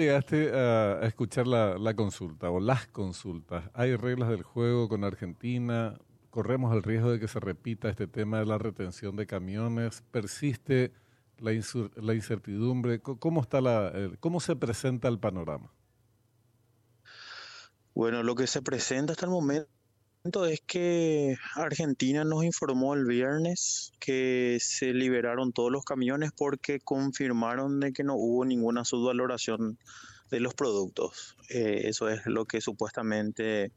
llegaste a, escuchar la, la, consulta o las consultas? ¿Hay reglas del juego con Argentina? ¿Corremos el riesgo de que se repita este tema de la retención de camiones? ¿Persiste la, la incertidumbre? ¿Cómo, está la, ¿Cómo se presenta el panorama? Bueno, lo que se presenta hasta el momento es que Argentina nos informó el viernes que se liberaron todos los camiones porque confirmaron de que no hubo ninguna subvaloración de los productos. Eh, eso es lo que supuestamente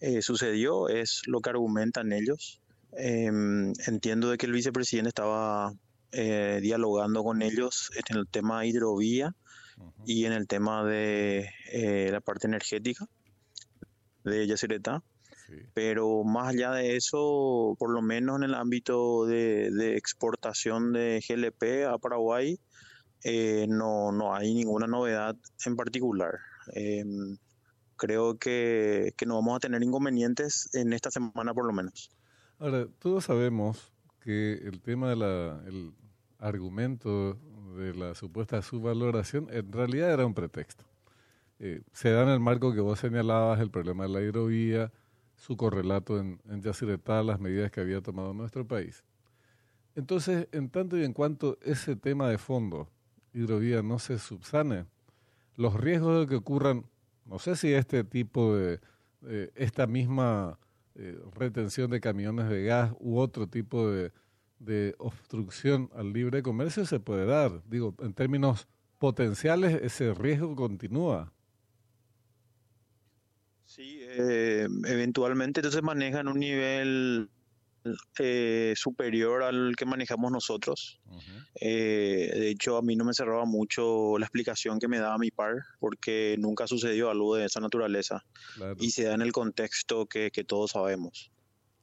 eh, sucedió, es lo que argumentan ellos. Em, entiendo de que el vicepresidente estaba eh, dialogando con ellos en el tema hidrovía y en el tema de la parte energética de Yacyretá. Pero más allá de eso, por lo menos en el ámbito de, exportación de GLP a Paraguay, eh, no, no hay ninguna novedad en particular. Em, creo que, que no vamos a tener inconvenientes en esta semana por lo menos. Ahora, todos sabemos que el tema del argumento de la supuesta subvaloración en realidad era un pretexto. Eh, se da en el marco que vos señalabas, el problema de la hidrovía, su correlato en, en Yacyretá, las medidas que había tomado nuestro país. Entonces, en tanto y en cuanto ese tema de fondo, hidrovía, no se subsane, los riesgos de que ocurran, no sé si este tipo de, esta misma eh, retención de camiones de gas u otro tipo de, de obstrucción al libre comercio se puede dar. Digo, en términos potenciales, ese riesgo continúa. Sí, eh, eventualmente entonces manejan un nivel eh, superior al que manejamos nosotros. Eh, de hecho, a mí no me cerraba mucho la explicación que me daba mi par, porque nunca sucedió algo de esa naturaleza. Y se da en el contexto que, todos sabemos.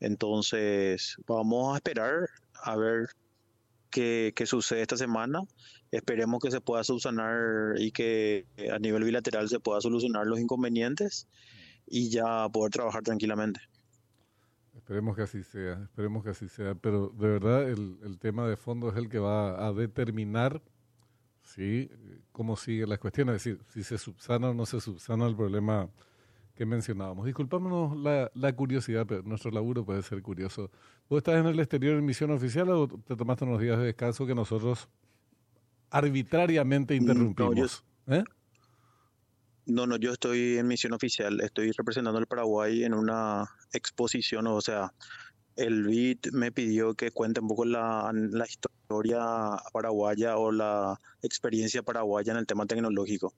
Entonces, vamos a esperar a ver qué, qué, sucede esta semana. Esperemos que se pueda subsanar y que a nivel bilateral se pueda solucionar los inconvenientes y ya poder trabajar tranquilamente. Esperemos que así sea, esperemos que así sea, pero de verdad el, el tema de fondo es el que va a determinar ¿sí? cómo siguen las cuestiones, es decir, si se subsana o no se subsana el problema que mencionábamos. Disculpámonos la, la, curiosidad, pero nuestro laburo puede ser curioso. ¿Vos estás en el exterior en misión oficial o te tomaste unos días de descanso que nosotros arbitrariamente mm, interrumpimos? ¿Eh? No, no, yo estoy en misión oficial, estoy representando al Paraguay en una exposición, o sea, el BID me pidió que cuente un poco la, historia paraguaya o la experiencia paraguaya en el tema tecnológico.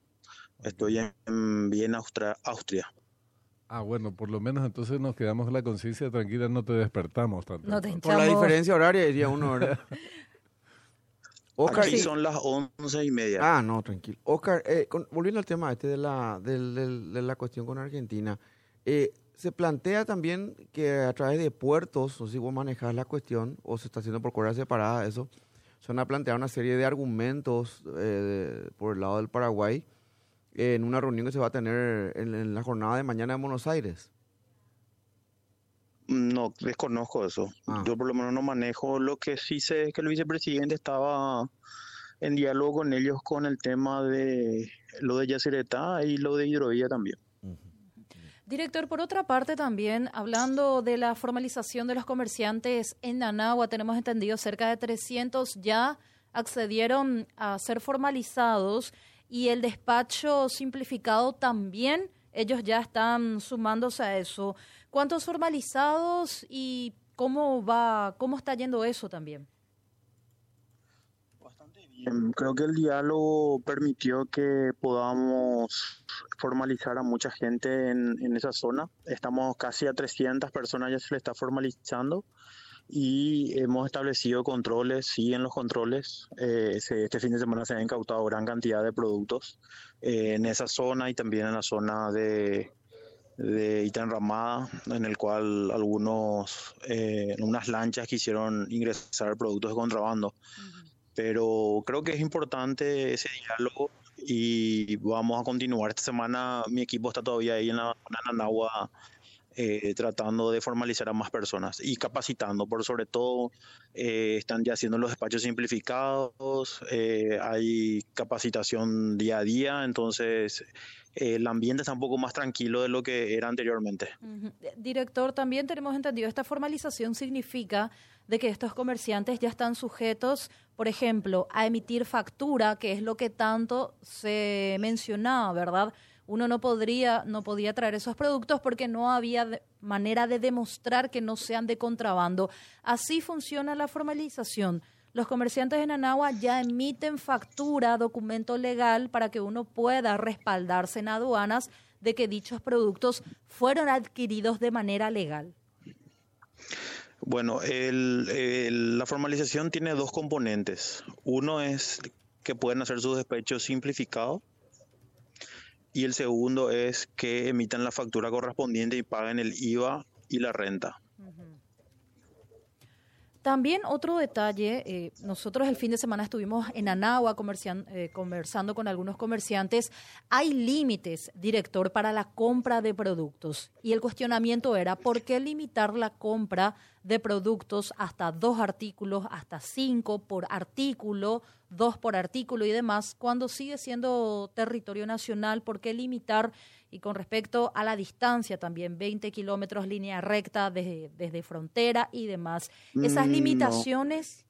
Estoy en Viena, Austria. Ah, bueno, por lo menos entonces nos quedamos con la conciencia tranquila, no te despertamos tanto. No te por la diferencia horaria diría uno, Oscar, Aquí son las once y media. Ah, no, tranquilo. Oscar, eh, volviendo al tema este de la, de, la cuestión con Argentina, eh, se plantea también que a través de puertos, o si vos manejás la cuestión, o se está haciendo por correa separada, eso, se van a plantear una serie de argumentos eh, por el lado del Paraguay en una reunión que se va a tener en la jornada de mañana en Buenos Aires. No, desconozco eso. Ah. Yo por lo menos no manejo. Lo que sí sé es que el vicepresidente estaba en diálogo con ellos con el tema de lo de Yacyretá y lo de hidrovía también. Director, por otra parte también, hablando de la formalización de los comerciantes en Nanagua, tenemos entendido cerca de 300 ya accedieron a ser formalizados y el despacho simplificado también, ellos ya están sumándose a eso. ¿Cuántos formalizados y cómo va, cómo está yendo eso también? Bastante bien. Creo que el diálogo permitió que podamos formalizar a mucha gente en, esa zona. Estamos casi a 300 personas, ya se le está formalizando y hemos establecido controles, sí en los controles. Eh, este fin de semana se han incautado gran cantidad de productos eh, en esa zona y también en la zona de de Itán Ramada, en el cual algunos, eh, unas lanchas quisieron ingresar productos de contrabando. Pero creo que es importante ese diálogo y vamos a continuar. Esta semana mi equipo está todavía ahí en la, en eh, tratando de formalizar a más personas y capacitando, por sobre todo eh, están ya haciendo los despachos simplificados, eh, hay capacitación día a día, entonces el ambiente está un poco más tranquilo de lo que era anteriormente. Director, también tenemos entendido, esta formalización significa de que estos comerciantes ya están sujetos, por ejemplo, a emitir factura, que es lo que tanto se mencionaba, ¿verdad? Uno no podría, no podía traer esos productos porque no había manera de demostrar que no sean de contrabando. Así funciona la formalización. Los comerciantes en Anagua ya emiten factura, documento legal, para que uno pueda respaldarse en aduanas de que dichos productos fueron adquiridos de manera legal. Bueno, la formalización tiene dos componentes. Uno es que pueden hacer su despecho simplificado y el segundo es que emitan la factura correspondiente y paguen el IVA y la renta. También otro detalle, eh, nosotros el fin de semana estuvimos en Anagua eh, conversando con algunos comerciantes. Hay límites, director, para la compra de productos. Y el cuestionamiento era, ¿por qué limitar la compra de productos hasta dos artículos, hasta cinco por artículo, dos por artículo y demás, cuando sigue siendo territorio nacional? ¿Por qué limitar? Y con respecto a la distancia también, 20 kilómetros línea recta desde, desde frontera y demás. ¿Esas mm, limitaciones?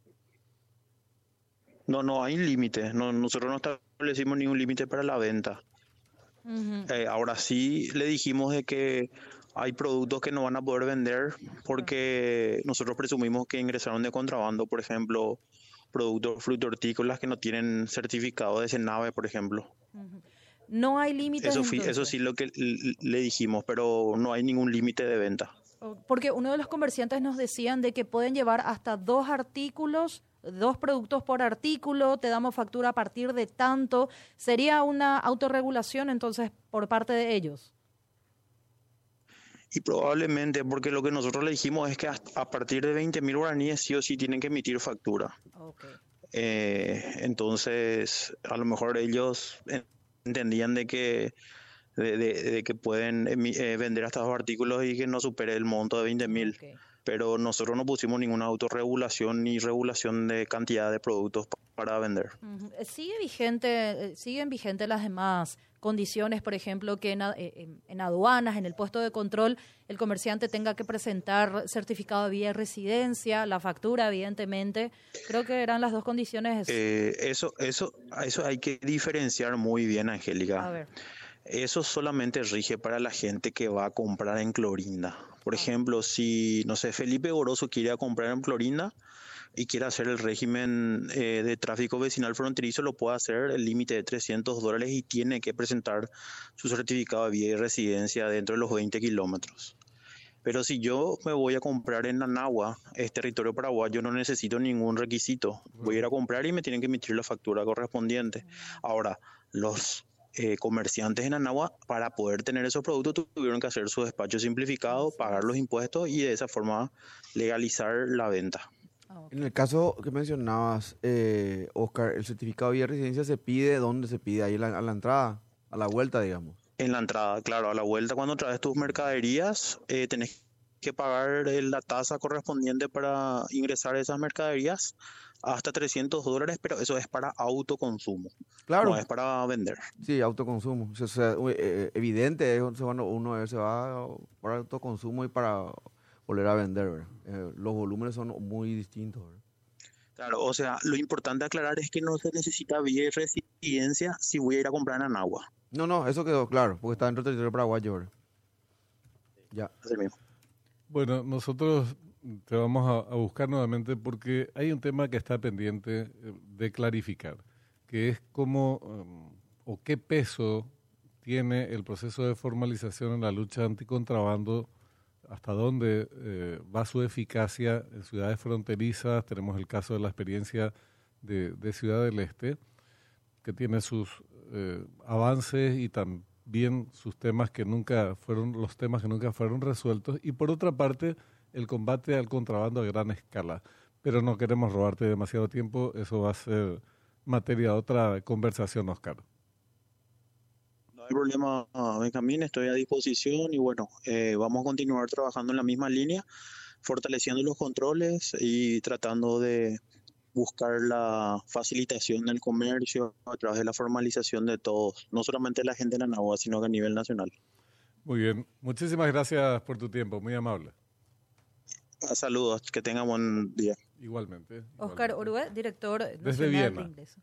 No, no, hay límites. No, nosotros no establecimos ningún límite para la venta. Eh, ahora sí le dijimos de que hay productos que no van a poder vender porque nosotros presumimos que ingresaron de contrabando, por ejemplo, productos frutortícolas que no tienen certificado de Senave, por ejemplo. No hay límites. Eso, eso sí lo que le dijimos, pero no hay ningún límite de venta. Porque uno de los comerciantes nos decían de que pueden llevar hasta dos artículos, dos productos por artículo, te damos factura a partir de tanto. ¿Sería una autorregulación entonces por parte de ellos? Y probablemente, porque lo que nosotros le dijimos es que a partir de 20 mil guaraníes sí o sí tienen que emitir factura. Eh, entonces, a lo mejor ellos entendían de que de, que pueden eh, vender hasta dos artículos y que no supere el monto de 20 mil. Pero nosotros no pusimos ninguna autorregulación ni regulación de cantidad de productos para vender. Sigue vigente, eh, siguen vigentes las demás condiciones, por ejemplo, que eh, en, aduanas, en el puesto de control, el comerciante tenga que presentar certificado de vía residencia, la factura, evidentemente. Creo que eran las dos condiciones. Eh, eso, eso, eso hay que diferenciar muy bien, Angélica. A ver. Eso solamente rige para la gente que va a comprar en Clorinda. Por ah. ejemplo, si, no sé, Felipe Goroso quiere comprar en Clorinda, y quiere hacer el régimen eh, de tráfico vecinal fronterizo, lo puede hacer el límite de 300 dólares y tiene que presentar su certificado de vida y residencia dentro de los 20 kilómetros. Pero si yo me voy a comprar en Anagua, es territorio paraguayo, no necesito ningún requisito. Voy a ir a comprar y me tienen que emitir la factura correspondiente. Ahora, los eh, comerciantes en Anagua, para poder tener esos productos, tuvieron que hacer su despacho simplificado, pagar los impuestos y de esa forma legalizar la venta. Ah, en el caso que mencionabas, eh, Oscar, ¿el certificado de residencia se pide dónde se pide? Ahí a la entrada, a la vuelta, digamos. En la entrada, claro, a la vuelta cuando traes tus mercaderías, eh, tenés que pagar la tasa correspondiente para ingresar esas mercaderías hasta 300 dólares, pero eso es para autoconsumo. Claro. No es para vender. Sí, autoconsumo. O sea, eh, evidente, uno se va para autoconsumo y para volver a vender. Eh, los volúmenes son muy distintos. Claro, o sea, lo importante aclarar es que no se necesita vía y residencia si voy a ir a comprar en agua. No, no, eso quedó claro, porque está dentro del territorio paraguayo. Ya. Bueno, nosotros te vamos a, a, buscar nuevamente porque hay un tema que está pendiente eh, de clarificar, que es cómo um, o qué peso tiene el proceso de formalización en la lucha anticontrabando hasta dónde eh, va su eficacia en ciudades fronterizas. Tenemos el caso de la experiencia de, Ciudad del Este, que tiene sus eh, avances y también sus temas que nunca fueron, los temas que nunca fueron resueltos. Y por otra parte, el combate al contrabando a gran escala. Pero no queremos robarte demasiado tiempo, eso va a ser materia de otra conversación, Oscar. Hay problema, Benjamín, estoy a disposición y bueno, eh, vamos a continuar trabajando en la misma línea, fortaleciendo los controles y tratando de buscar la facilitación del comercio a través de la formalización de todos, no solamente la gente de Anagua, sino que a nivel nacional. Muy bien, muchísimas gracias por tu tiempo, muy amable. Ah, saludos, que tenga buen día. Igualmente. Oscar Orue, director Desde Viena. de Ingreso.